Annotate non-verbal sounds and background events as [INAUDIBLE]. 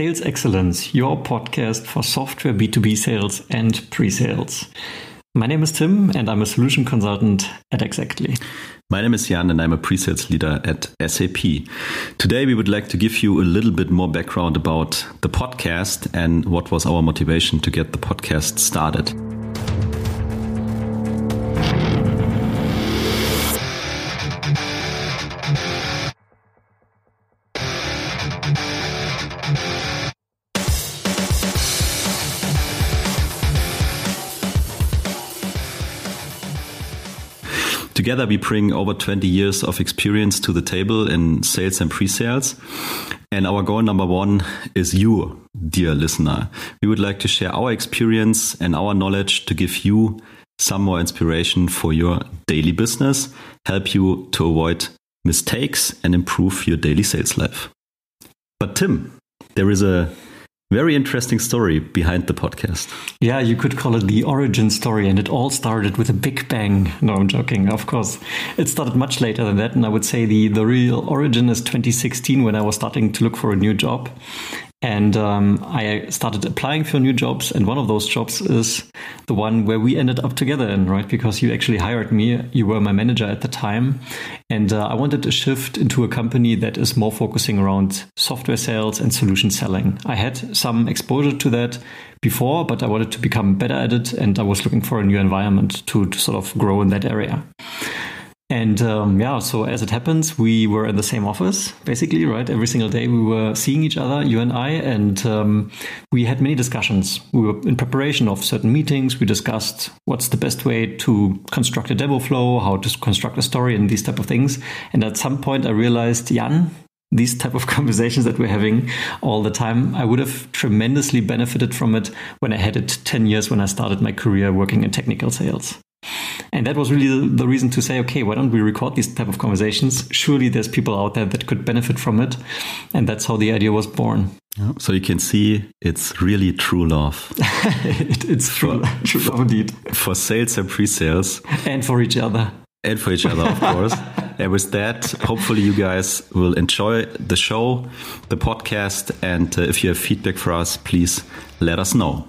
Sales Excellence, your podcast for software B2B sales and pre sales. My name is Tim, and I'm a solution consultant at Exactly. My name is Jan, and I'm a pre sales leader at SAP. Today, we would like to give you a little bit more background about the podcast and what was our motivation to get the podcast started. Together, we bring over 20 years of experience to the table in sales and pre sales. And our goal number one is you, dear listener. We would like to share our experience and our knowledge to give you some more inspiration for your daily business, help you to avoid mistakes, and improve your daily sales life. But, Tim, there is a very interesting story behind the podcast. Yeah, you could call it the origin story, and it all started with a big bang. No, I'm joking. Of course, it started much later than that, and I would say the the real origin is 2016 when I was starting to look for a new job, and um, I started applying for new jobs. And one of those jobs is the one where we ended up together in, right? Because you actually hired me. You were my manager at the time. And uh, I wanted to shift into a company that is more focusing around software sales and solution selling. I had some exposure to that before, but I wanted to become better at it. And I was looking for a new environment to, to sort of grow in that area. And um, yeah, so as it happens, we were in the same office, basically, right? Every single day we were seeing each other, you and I, and um, we had many discussions. We were in preparation of certain meetings. We discussed what's the best way to construct a demo flow, how to construct a story, and these type of things. And at some point, I realized, Jan, these type of [LAUGHS] conversations that we're having all the time i would have tremendously benefited from it when i had it 10 years when i started my career working in technical sales and that was really the reason to say, okay, why don't we record these type of conversations? Surely there's people out there that could benefit from it. And that's how the idea was born. So you can see it's really true love. [LAUGHS] it, it's true, true love indeed. For sales and pre-sales. And for each other. And for each other, of [LAUGHS] course. and with that, hopefully you guys will enjoy the show, the podcast. And uh, if you have feedback for us, please let us know.